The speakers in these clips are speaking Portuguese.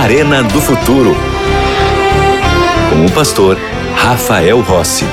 Arena do Futuro. Com o pastor Rafael Rossi.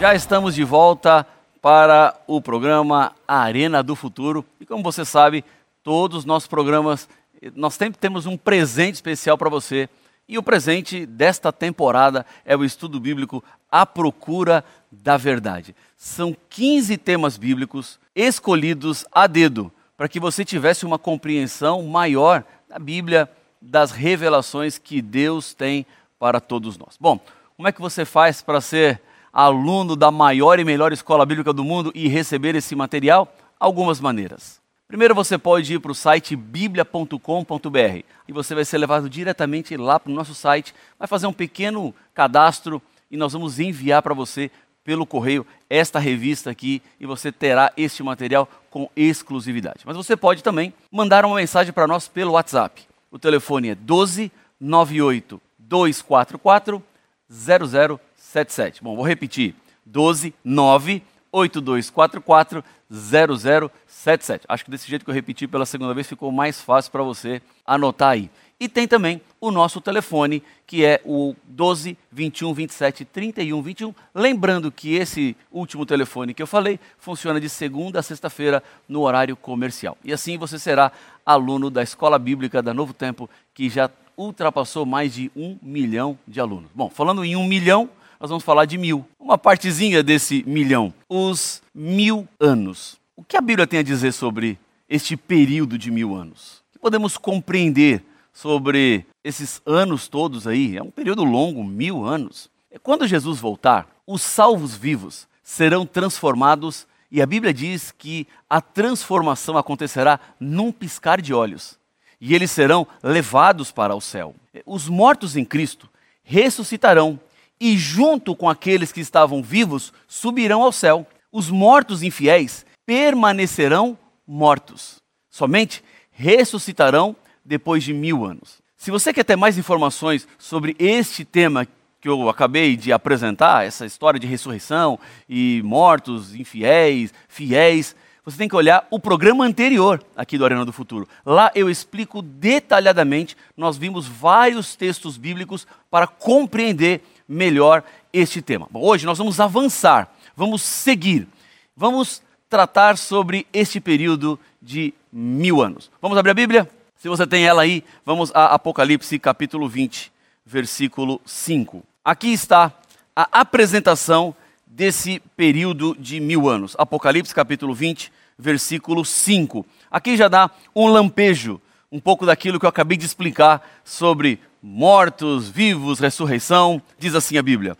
Já estamos de volta para o programa Arena do Futuro. E como você sabe, todos os nossos programas, nós sempre temos um presente especial para você. E o presente desta temporada é o estudo bíblico A Procura da Verdade. São 15 temas bíblicos escolhidos a dedo para que você tivesse uma compreensão maior da Bíblia, das revelações que Deus tem para todos nós. Bom, como é que você faz para ser aluno da maior e melhor escola bíblica do mundo e receber esse material? Algumas maneiras. Primeiro você pode ir para o site biblia.com.br e você vai ser levado diretamente lá para o nosso site, vai fazer um pequeno cadastro e nós vamos enviar para você pelo correio esta revista aqui e você terá este material com exclusividade. Mas você pode também mandar uma mensagem para nós pelo WhatsApp. O telefone é 12 98 244 0077. Bom, vou repetir. 12 9 8244 0077. Acho que desse jeito que eu repeti pela segunda vez ficou mais fácil para você anotar aí. E tem também o nosso telefone, que é o 12 21 27 31 21. Lembrando que esse último telefone que eu falei funciona de segunda a sexta-feira no horário comercial. E assim você será aluno da Escola Bíblica da Novo Tempo, que já ultrapassou mais de um milhão de alunos. Bom, falando em um milhão, nós vamos falar de mil. Uma partezinha desse milhão. Os mil anos. O que a Bíblia tem a dizer sobre este período de mil anos? O que podemos compreender sobre esses anos todos aí? É um período longo, mil anos. É quando Jesus voltar, os salvos vivos serão transformados e a Bíblia diz que a transformação acontecerá num piscar de olhos e eles serão levados para o céu. Os mortos em Cristo ressuscitarão e junto com aqueles que estavam vivos subirão ao céu. Os mortos infiéis permanecerão mortos. Somente ressuscitarão depois de mil anos. Se você quer ter mais informações sobre este tema que eu acabei de apresentar, essa história de ressurreição e mortos, infiéis, fiéis, você tem que olhar o programa anterior aqui do Arena do Futuro. Lá eu explico detalhadamente, nós vimos vários textos bíblicos para compreender melhor este tema. Bom, hoje nós vamos avançar, vamos seguir, vamos tratar sobre este período de mil anos. Vamos abrir a Bíblia? Se você tem ela aí, vamos a Apocalipse capítulo 20, versículo 5. Aqui está a apresentação desse período de mil anos. Apocalipse capítulo 20, versículo 5. Aqui já dá um lampejo, um pouco daquilo que eu acabei de explicar sobre mortos, vivos, ressurreição, diz assim a Bíblia: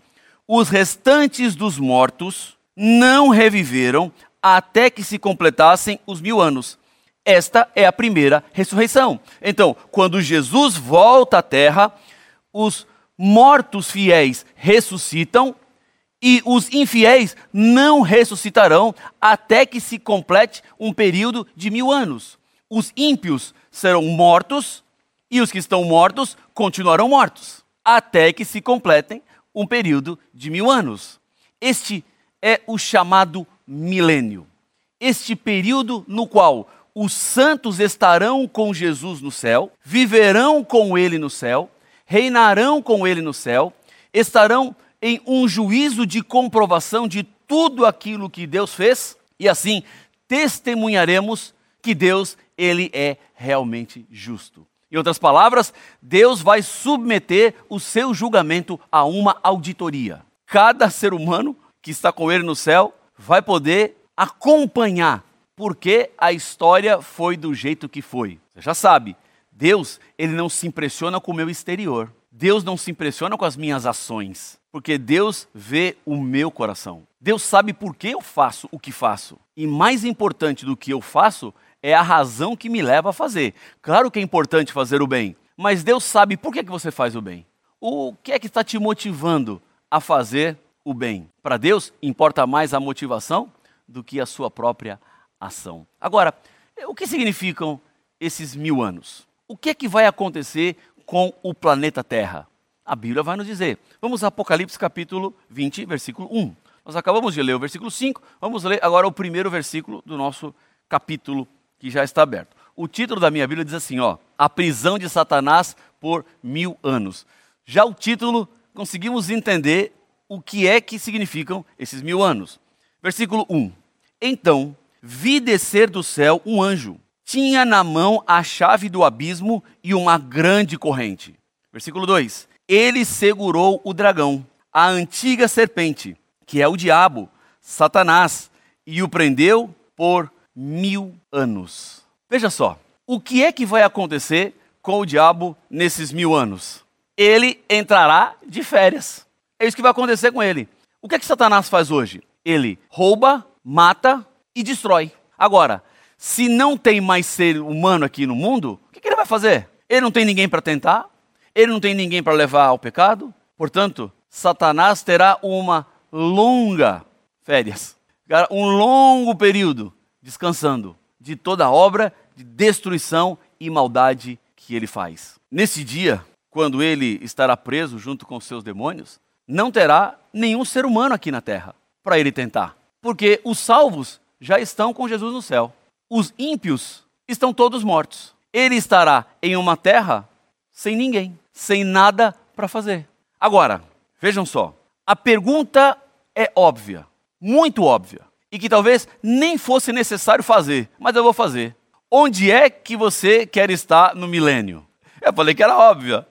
os restantes dos mortos não reviveram até que se completassem os mil anos. Esta é a primeira ressurreição. Então, quando Jesus volta à terra, os mortos fiéis ressuscitam e os infiéis não ressuscitarão até que se complete um período de mil anos. Os ímpios serão mortos e os que estão mortos continuarão mortos, até que se completem um período de mil anos. Este é o chamado milênio. Este período no qual os santos estarão com Jesus no céu, viverão com ele no céu, reinarão com ele no céu, estarão em um juízo de comprovação de tudo aquilo que Deus fez, e assim testemunharemos que Deus ele é realmente justo. Em outras palavras, Deus vai submeter o seu julgamento a uma auditoria. Cada ser humano que está com ele no céu vai poder acompanhar porque a história foi do jeito que foi. Você já sabe, Deus, ele não se impressiona com o meu exterior. Deus não se impressiona com as minhas ações, porque Deus vê o meu coração. Deus sabe por que eu faço o que faço. E mais importante do que eu faço é a razão que me leva a fazer. Claro que é importante fazer o bem, mas Deus sabe por que, que você faz o bem. O que é que está te motivando a fazer o bem? Para Deus, importa mais a motivação do que a sua própria ação. Agora, o que significam esses mil anos? O que é que vai acontecer com o planeta Terra? A Bíblia vai nos dizer. Vamos a Apocalipse capítulo 20, versículo 1. Nós acabamos de ler o versículo 5, vamos ler agora o primeiro versículo do nosso capítulo que já está aberto. O título da minha Bíblia diz assim: ó, A prisão de Satanás por mil anos. Já o título, conseguimos entender o que é que significam esses mil anos. Versículo 1: Então vi descer do céu um anjo. Tinha na mão a chave do abismo e uma grande corrente. Versículo 2: Ele segurou o dragão, a antiga serpente, que é o diabo, Satanás, e o prendeu por mil anos. Veja só, o que é que vai acontecer com o diabo nesses mil anos? Ele entrará de férias. É isso que vai acontecer com ele. O que é que Satanás faz hoje? Ele rouba, mata e destrói. Agora, se não tem mais ser humano aqui no mundo, o que, que ele vai fazer? Ele não tem ninguém para tentar, ele não tem ninguém para levar ao pecado. Portanto, Satanás terá uma longa férias, um longo período descansando de toda obra de destruição e maldade que ele faz. Nesse dia, quando ele estará preso junto com seus demônios, não terá nenhum ser humano aqui na terra para ele tentar, porque os salvos já estão com Jesus no céu. Os ímpios estão todos mortos. Ele estará em uma terra sem ninguém, sem nada para fazer. Agora, vejam só, a pergunta é óbvia, muito óbvia, e que talvez nem fosse necessário fazer, mas eu vou fazer. Onde é que você quer estar no milênio? Eu falei que era óbvia.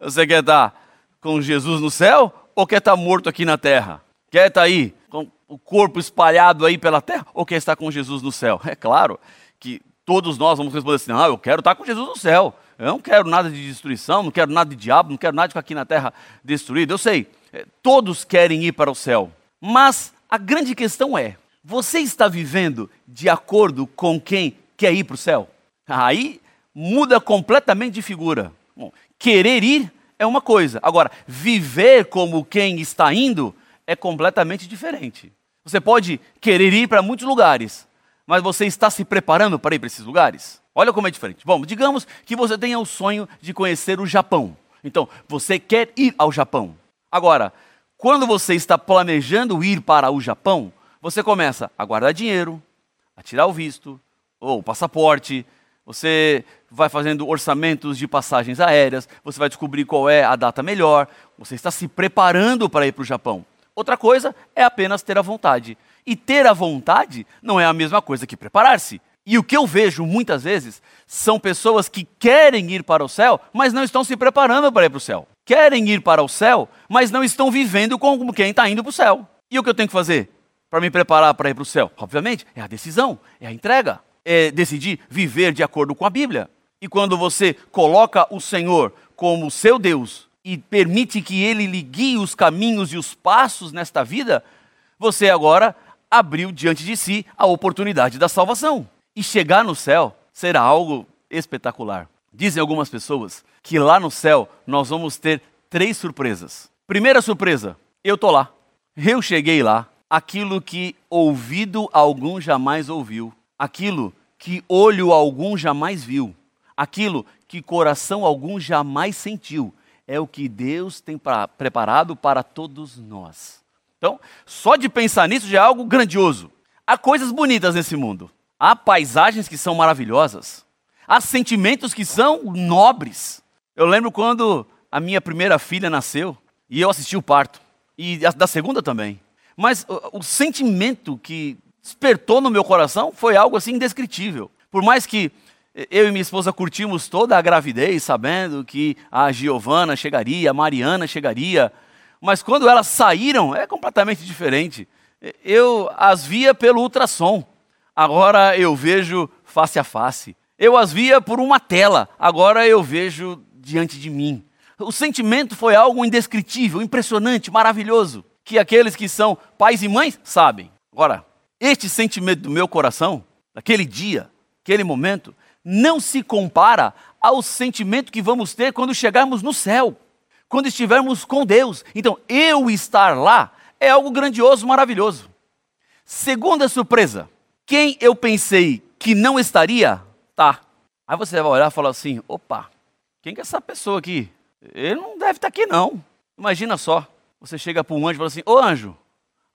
Você quer estar com Jesus no céu ou quer estar morto aqui na terra? Quer estar aí com o corpo espalhado aí pela terra ou quer estar com Jesus no céu? É claro que todos nós vamos responder assim: ah, eu quero estar com Jesus no céu. Eu não quero nada de destruição, não quero nada de diabo, não quero nada de ficar aqui na terra destruído. Eu sei, é, todos querem ir para o céu. Mas a grande questão é: você está vivendo de acordo com quem quer ir para o céu? Aí muda completamente de figura. Bom, querer ir é uma coisa, agora, viver como quem está indo é completamente diferente. Você pode querer ir para muitos lugares, mas você está se preparando para ir para esses lugares? Olha como é diferente. Bom, digamos que você tenha o sonho de conhecer o Japão. Então, você quer ir ao Japão. Agora, quando você está planejando ir para o Japão, você começa a guardar dinheiro, a tirar o visto ou o passaporte, você vai fazendo orçamentos de passagens aéreas, você vai descobrir qual é a data melhor, você está se preparando para ir para o Japão. Outra coisa é apenas ter a vontade. E ter a vontade não é a mesma coisa que preparar-se. E o que eu vejo muitas vezes são pessoas que querem ir para o céu, mas não estão se preparando para ir para o céu. Querem ir para o céu, mas não estão vivendo como quem está indo para o céu. E o que eu tenho que fazer para me preparar para ir para o céu? Obviamente, é a decisão, é a entrega, é decidir viver de acordo com a Bíblia. E quando você coloca o Senhor como seu Deus e permite que ele lhe guie os caminhos e os passos nesta vida, você agora abriu diante de si a oportunidade da salvação. E chegar no céu será algo espetacular. Dizem algumas pessoas que lá no céu nós vamos ter três surpresas. Primeira surpresa, eu tô lá. Eu cheguei lá. Aquilo que ouvido algum jamais ouviu, aquilo que olho algum jamais viu, aquilo que coração algum jamais sentiu, é o que Deus tem pra, preparado para todos nós. Então, só de pensar nisso já é algo grandioso. Há coisas bonitas nesse mundo. Há paisagens que são maravilhosas. Há sentimentos que são nobres. Eu lembro quando a minha primeira filha nasceu e eu assisti o parto. E da segunda também. Mas o, o sentimento que despertou no meu coração foi algo assim indescritível. Por mais que eu e minha esposa curtimos toda a gravidez, sabendo que a Giovana chegaria, a Mariana chegaria, mas quando elas saíram é completamente diferente. Eu as via pelo ultrassom agora eu vejo face a face. Eu as via por uma tela, agora eu vejo diante de mim. O sentimento foi algo indescritível, impressionante, maravilhoso, que aqueles que são pais e mães sabem. Agora, este sentimento do meu coração, daquele dia, aquele momento, não se compara ao sentimento que vamos ter quando chegarmos no céu, quando estivermos com Deus. Então, eu estar lá é algo grandioso, maravilhoso. Segunda surpresa, quem eu pensei que não estaria, tá. Aí você vai olhar e falar assim: opa, quem que é essa pessoa aqui? Ele não deve estar aqui, não. Imagina só, você chega para um anjo e fala assim: Ô anjo,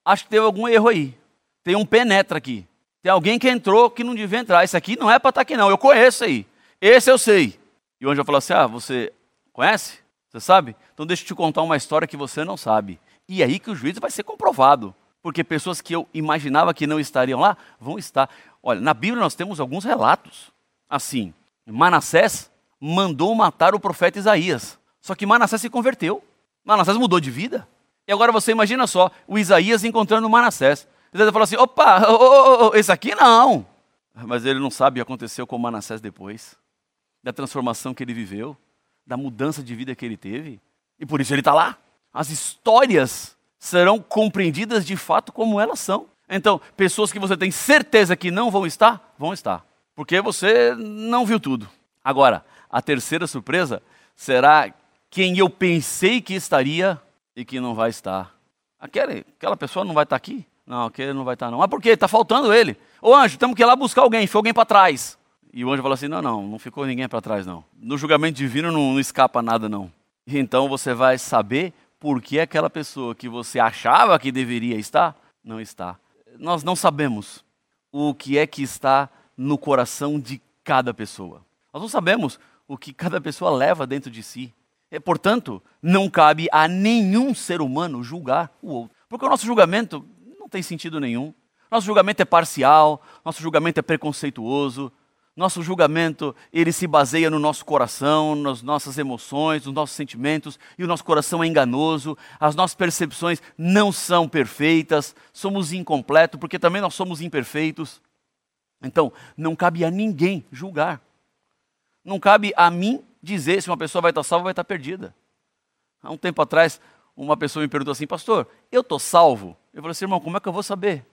acho que teve algum erro aí. Tem um penetra aqui. Tem alguém que entrou que não devia entrar. Esse aqui não é para estar tá aqui, não. Eu conheço aí. Esse eu sei. E o anjo vai falar assim: Ah, você conhece? Você sabe? Então deixa eu te contar uma história que você não sabe. E aí que o juízo vai ser comprovado. Porque pessoas que eu imaginava que não estariam lá, vão estar. Olha, na Bíblia nós temos alguns relatos. Assim, Manassés mandou matar o profeta Isaías. Só que Manassés se converteu. Manassés mudou de vida. E agora você imagina só, o Isaías encontrando Manassés. Isaías fala assim: opa, oh, oh, oh, esse aqui não. Mas ele não sabe o que aconteceu com Manassés depois, da transformação que ele viveu, da mudança de vida que ele teve. E por isso ele está lá. As histórias serão compreendidas de fato como elas são. Então, pessoas que você tem certeza que não vão estar, vão estar. Porque você não viu tudo. Agora, a terceira surpresa será quem eu pensei que estaria e que não vai estar. Aquela, aquela pessoa não vai estar aqui? Não, aquele não vai estar não. Ah, por quê? Está faltando ele. Ô anjo, temos que ir lá buscar alguém. Foi alguém para trás. E o anjo falou assim, não, não, não ficou ninguém para trás não. No julgamento divino não, não escapa nada não. Então você vai saber por que aquela pessoa que você achava que deveria estar, não está. Nós não sabemos o que é que está no coração de cada pessoa. Nós não sabemos o que cada pessoa leva dentro de si. E, portanto, não cabe a nenhum ser humano julgar o outro. Porque o nosso julgamento não tem sentido nenhum. Nosso julgamento é parcial, nosso julgamento é preconceituoso, nosso julgamento ele se baseia no nosso coração, nas nossas emoções, nos nossos sentimentos, e o nosso coração é enganoso, as nossas percepções não são perfeitas, somos incompletos, porque também nós somos imperfeitos. Então, não cabe a ninguém julgar. Não cabe a mim dizer se uma pessoa vai estar salva ou vai estar perdida. Há um tempo atrás, uma pessoa me perguntou assim, pastor, eu estou salvo? Eu falei assim, irmão, como é que eu vou saber?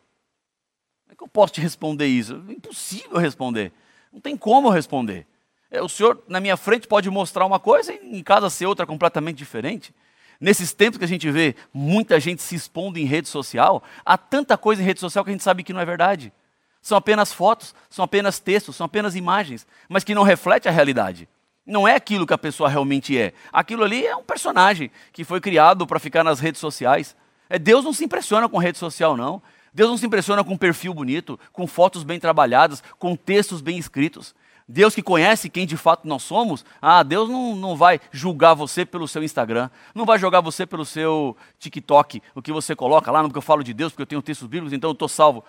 Como é que eu posso te responder isso? É impossível responder. Não tem como responder. É, o senhor, na minha frente, pode mostrar uma coisa e em casa ser outra completamente diferente. Nesses tempos que a gente vê muita gente se expondo em rede social, há tanta coisa em rede social que a gente sabe que não é verdade. São apenas fotos, são apenas textos, são apenas imagens, mas que não reflete a realidade. Não é aquilo que a pessoa realmente é. Aquilo ali é um personagem que foi criado para ficar nas redes sociais. É, Deus não se impressiona com rede social, não. Deus não se impressiona com perfil bonito, com fotos bem trabalhadas, com textos bem escritos. Deus que conhece quem de fato nós somos, ah, Deus não, não vai julgar você pelo seu Instagram, não vai julgar você pelo seu TikTok, o que você coloca lá, no que eu falo de Deus, porque eu tenho textos bíblicos, então eu estou salvo.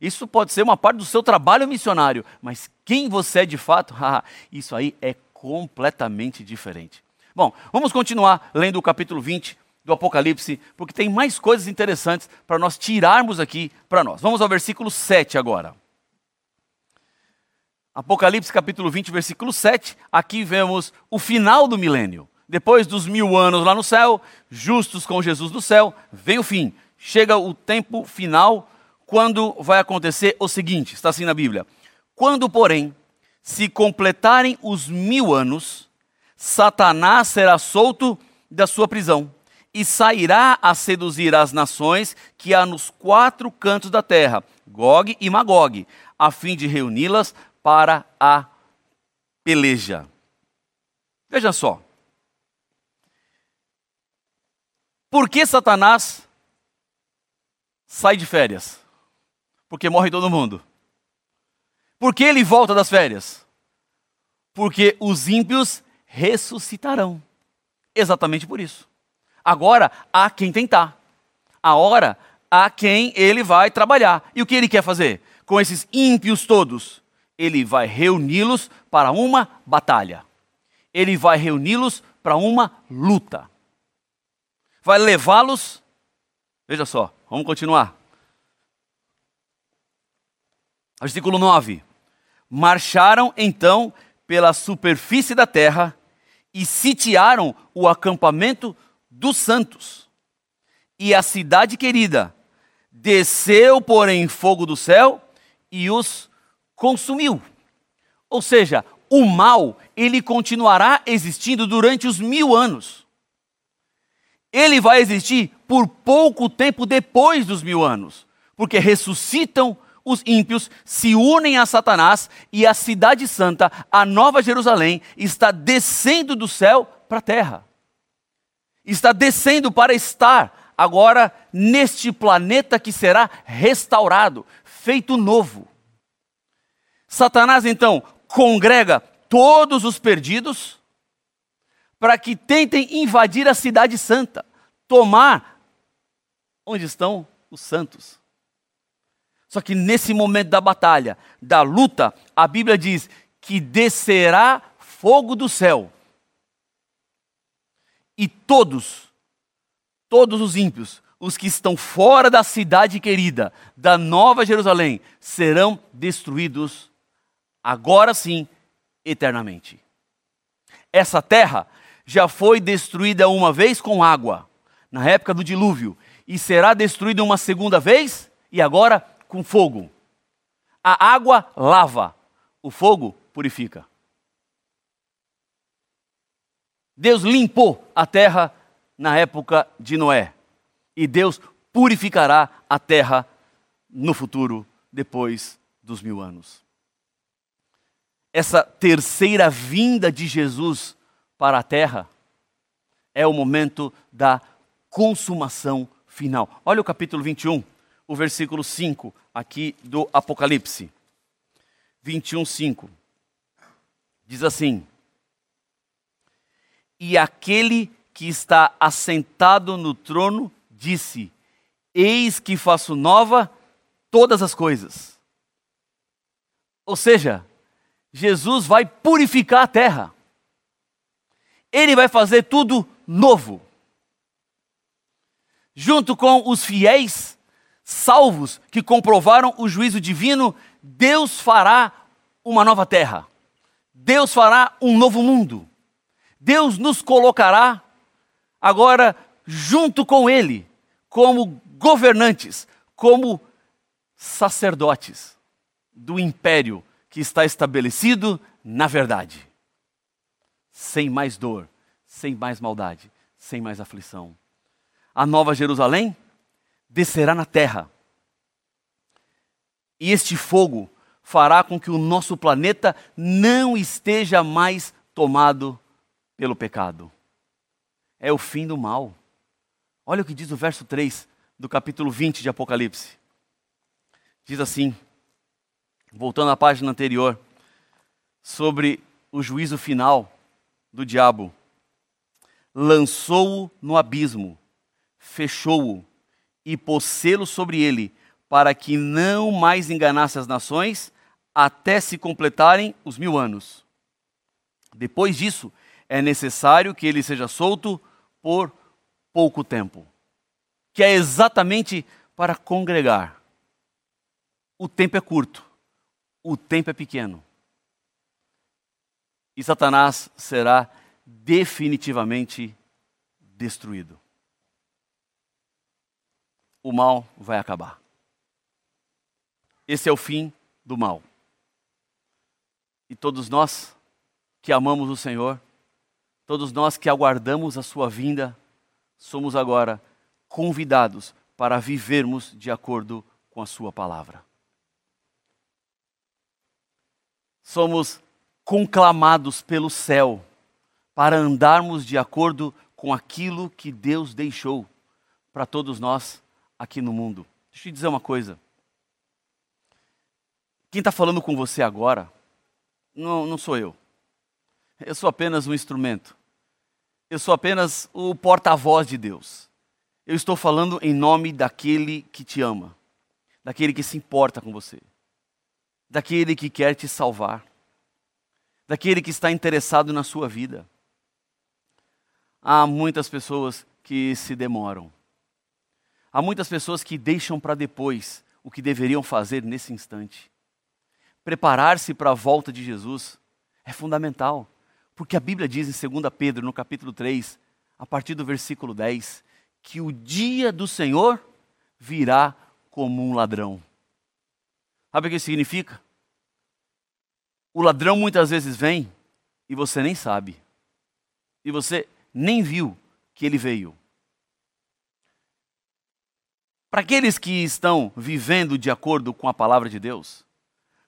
Isso pode ser uma parte do seu trabalho missionário, mas quem você é de fato, isso aí é completamente diferente. Bom, vamos continuar lendo o capítulo 20 do Apocalipse, porque tem mais coisas interessantes para nós tirarmos aqui para nós. Vamos ao versículo 7 agora. Apocalipse capítulo 20, versículo 7, aqui vemos o final do milênio. Depois dos mil anos lá no céu, justos com Jesus no céu, vem o fim. Chega o tempo final quando vai acontecer o seguinte: está assim na Bíblia. Quando, porém, se completarem os mil anos, Satanás será solto da sua prisão e sairá a seduzir as nações que há nos quatro cantos da terra, Gog e Magog, a fim de reuni-las para a peleja. Veja só. Por que Satanás sai de férias? Porque morre todo mundo. Por que ele volta das férias? Porque os ímpios ressuscitarão. Exatamente por isso. Agora há quem tentar. A hora há quem ele vai trabalhar. E o que ele quer fazer? Com esses ímpios todos, ele vai reuni-los para uma batalha. Ele vai reuni-los para uma luta. Vai levá-los. Veja só, vamos continuar. Versículo 9. Marcharam então pela superfície da terra e sitiaram o acampamento dos santos. E a cidade querida desceu, porém, fogo do céu e os consumiu. Ou seja, o mal, ele continuará existindo durante os mil anos. Ele vai existir por pouco tempo depois dos mil anos, porque ressuscitam os ímpios se unem a Satanás e a cidade santa, a nova Jerusalém, está descendo do céu para a terra. Está descendo para estar agora neste planeta que será restaurado, feito novo. Satanás então congrega todos os perdidos para que tentem invadir a cidade santa, tomar onde estão os santos. Só que nesse momento da batalha, da luta, a Bíblia diz que descerá fogo do céu. E todos, todos os ímpios, os que estão fora da cidade querida, da Nova Jerusalém, serão destruídos, agora sim, eternamente. Essa terra já foi destruída uma vez com água, na época do dilúvio, e será destruída uma segunda vez, e agora com fogo. A água lava, o fogo purifica. Deus limpou a terra na época de Noé. E Deus purificará a terra no futuro, depois dos mil anos. Essa terceira vinda de Jesus para a terra é o momento da consumação final. Olha o capítulo 21, o versículo 5 aqui do Apocalipse. 21, 5. Diz assim: E aquele que está assentado no trono disse: Eis que faço nova todas as coisas. Ou seja, Jesus vai purificar a terra. Ele vai fazer tudo novo. Junto com os fiéis salvos que comprovaram o juízo divino, Deus fará uma nova terra. Deus fará um novo mundo. Deus nos colocará agora junto com Ele, como governantes, como sacerdotes do império que está estabelecido na verdade. Sem mais dor, sem mais maldade, sem mais aflição. A nova Jerusalém descerá na terra. E este fogo fará com que o nosso planeta não esteja mais tomado pelo pecado. É o fim do mal. Olha o que diz o verso 3 do capítulo 20 de Apocalipse. Diz assim, voltando à página anterior, sobre o juízo final do diabo. Lançou-o no abismo, fechou-o e pôs selo sobre ele, para que não mais enganasse as nações, até se completarem os mil anos. Depois disso, é necessário que ele seja solto por pouco tempo, que é exatamente para congregar. O tempo é curto, o tempo é pequeno. E Satanás será definitivamente destruído. O mal vai acabar. Esse é o fim do mal. E todos nós que amamos o Senhor, todos nós que aguardamos a Sua vinda, somos agora convidados para vivermos de acordo com a Sua palavra. Somos conclamados pelo céu para andarmos de acordo com aquilo que Deus deixou para todos nós aqui no mundo. Deixa eu te dizer uma coisa. Quem está falando com você agora não, não sou eu. Eu sou apenas um instrumento. Eu sou apenas o porta-voz de Deus. Eu estou falando em nome daquele que te ama, daquele que se importa com você, daquele que quer te salvar, daquele que está interessado na sua vida. Há muitas pessoas que se demoram. Há muitas pessoas que deixam para depois o que deveriam fazer nesse instante preparar-se para a volta de Jesus é fundamental. Porque a Bíblia diz em 2 Pedro, no capítulo 3, a partir do versículo 10, que o dia do Senhor virá como um ladrão. Sabe o que significa? O ladrão muitas vezes vem e você nem sabe. E você nem viu que ele veio. Para aqueles que estão vivendo de acordo com a palavra de Deus,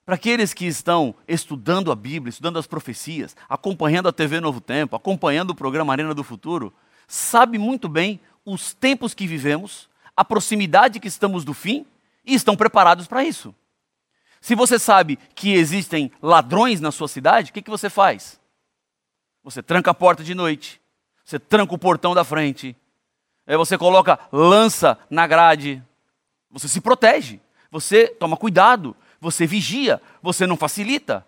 para aqueles que estão estudando a Bíblia, estudando as profecias, acompanhando a TV Novo Tempo, acompanhando o programa Arena do Futuro, sabe muito bem os tempos que vivemos, a proximidade que estamos do fim e estão preparados para isso. Se você sabe que existem ladrões na sua cidade, o que, que você faz? Você tranca a porta de noite, você tranca o portão da frente, aí você coloca lança na grade, você se protege, você toma cuidado, você vigia, você não facilita.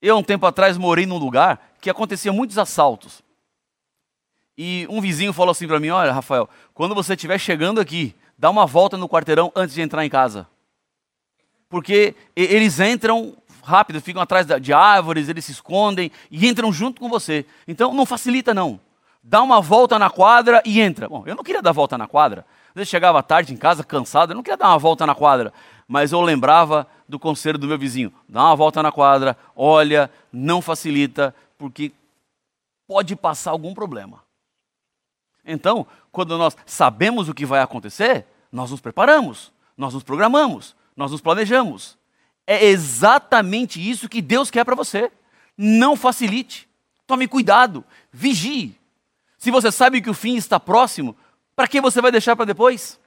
Eu, um tempo atrás, morei num lugar que acontecia muitos assaltos. E um vizinho falou assim para mim: Olha, Rafael, quando você estiver chegando aqui, dá uma volta no quarteirão antes de entrar em casa. Porque eles entram rápido, ficam atrás de árvores, eles se escondem e entram junto com você. Então não facilita, não. Dá uma volta na quadra e entra. Bom, eu não queria dar volta na quadra. Às vezes chegava tarde em casa, cansado, eu não queria dar uma volta na quadra. Mas eu lembrava do conselho do meu vizinho: dá uma volta na quadra, olha, não facilita, porque pode passar algum problema. Então, quando nós sabemos o que vai acontecer, nós nos preparamos, nós nos programamos, nós nos planejamos. É exatamente isso que Deus quer para você. Não facilite. Tome cuidado, vigie. Se você sabe que o fim está próximo, para que você vai deixar para depois?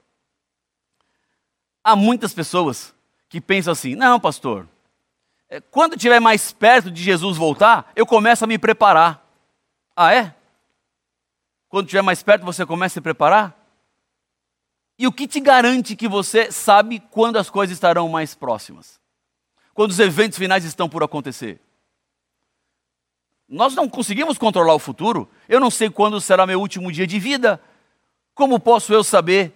Há muitas pessoas que pensam assim: não, pastor, é, quando estiver mais perto de Jesus voltar, eu começo a me preparar. Ah, é? Quando estiver mais perto, você começa a se preparar? E o que te garante que você sabe quando as coisas estarão mais próximas? Quando os eventos finais estão por acontecer? Nós não conseguimos controlar o futuro. Eu não sei quando será meu último dia de vida. Como posso eu saber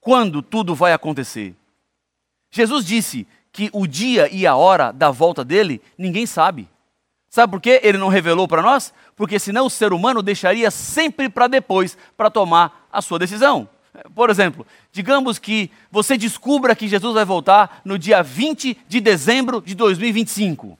quando tudo vai acontecer? Jesus disse que o dia e a hora da volta dele ninguém sabe. Sabe por que ele não revelou para nós? Porque senão o ser humano deixaria sempre para depois para tomar a sua decisão. Por exemplo, digamos que você descubra que Jesus vai voltar no dia 20 de dezembro de 2025.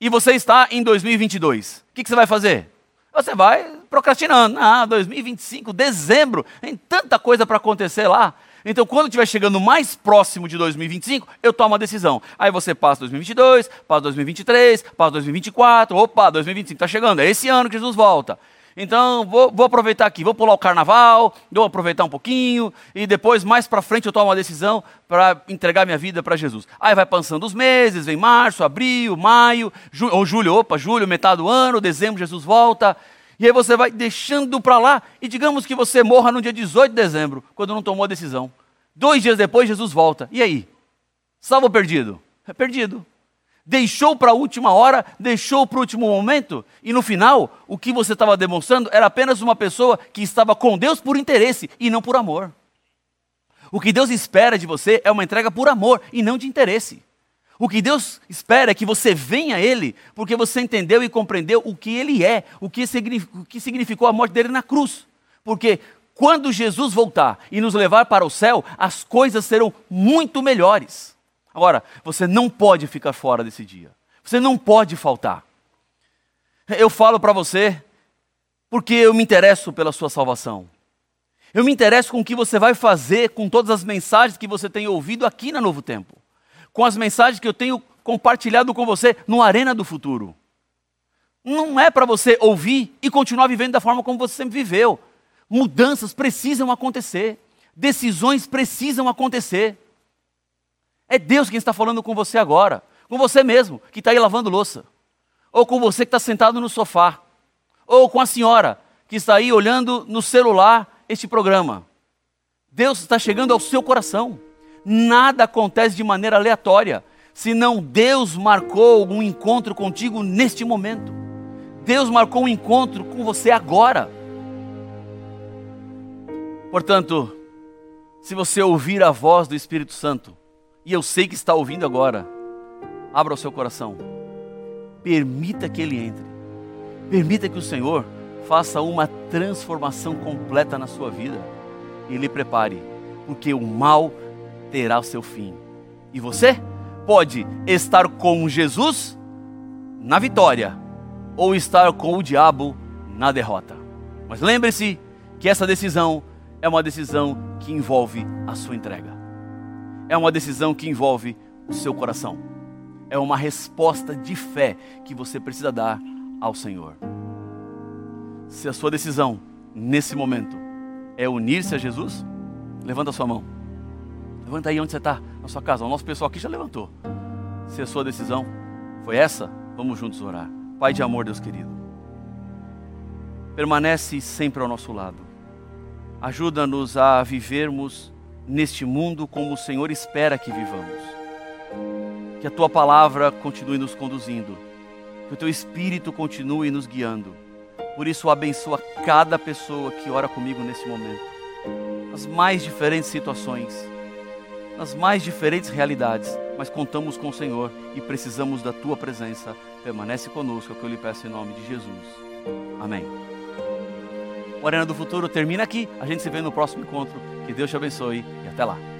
E você está em 2022. O que, que você vai fazer? Você vai procrastinando. Ah, 2025, dezembro, tem tanta coisa para acontecer lá. Então, quando estiver chegando mais próximo de 2025, eu tomo a decisão. Aí você passa 2022, passa 2023, passa 2024, opa, 2025 está chegando, é esse ano que Jesus volta. Então, vou, vou, aproveitar aqui, vou pular o carnaval, vou aproveitar um pouquinho, e depois, mais para frente, eu tomo uma decisão para entregar minha vida para Jesus. Aí vai passando os meses, vem março, abril, maio, ju ou julho, opa, julho, metade do ano, dezembro, Jesus volta. E aí você vai deixando para lá, e digamos que você morra no dia 18 de dezembro, quando não tomou a decisão. Dois dias depois, Jesus volta. E aí? Salvo ou perdido? É perdido. Deixou para a última hora, deixou para o último momento, e no final, o que você estava demonstrando era apenas uma pessoa que estava com Deus por interesse e não por amor. O que Deus espera de você é uma entrega por amor e não de interesse. O que Deus espera é que você venha a Ele, porque você entendeu e compreendeu o que Ele é, o que, significou a morte dele na cruz. Porque quando Jesus voltar e nos levar para o céu, as coisas serão muito melhores. Agora, você não pode ficar fora desse dia. Você não pode faltar. Eu falo para você porque eu me interesso pela sua salvação. Eu me interesso com o que você vai fazer com todas as mensagens que você tem ouvido aqui na Novo Tempo com as mensagens que eu tenho compartilhado com você no Arena do Futuro. Não é para você ouvir e continuar vivendo da forma como você sempre viveu. Mudanças precisam acontecer, decisões precisam acontecer. É Deus quem está falando com você agora, com você mesmo, que está aí lavando louça, ou com você que está sentado no sofá, ou com a senhora que está aí olhando no celular este programa. Deus está chegando ao seu coração nada acontece de maneira aleatória, senão Deus marcou um encontro contigo neste momento. Deus marcou um encontro com você agora. Portanto, se você ouvir a voz do Espírito Santo, e eu sei que está ouvindo agora, abra o seu coração, permita que ele entre, permita que o Senhor faça uma transformação completa na sua vida e lhe prepare, porque o mal terá o seu fim. E você pode estar com Jesus na vitória ou estar com o diabo na derrota. Mas lembre-se que essa decisão é uma decisão que envolve a sua entrega. É uma decisão que envolve o seu coração. É uma resposta de fé que você precisa dar ao Senhor. Se a sua decisão nesse momento é unir-se a Jesus, levanta a sua mão. Levanta aí onde você está, na sua casa. O nosso pessoal aqui já levantou. Se a sua decisão foi essa, vamos juntos orar. Pai de amor, Deus querido, permanece sempre ao nosso lado. Ajuda-nos a vivermos neste mundo como o Senhor espera que vivamos. Que a tua palavra continue nos conduzindo, que o teu espírito continue nos guiando. Por isso, abençoa cada pessoa que ora comigo nesse momento, nas mais diferentes situações, nas mais diferentes realidades, mas contamos com o Senhor e precisamos da tua presença. Permanece conosco, é o que eu lhe peço em nome de Jesus. Amém. O Arena do Futuro termina aqui. A gente se vê no próximo encontro. Que Deus te abençoe e até lá.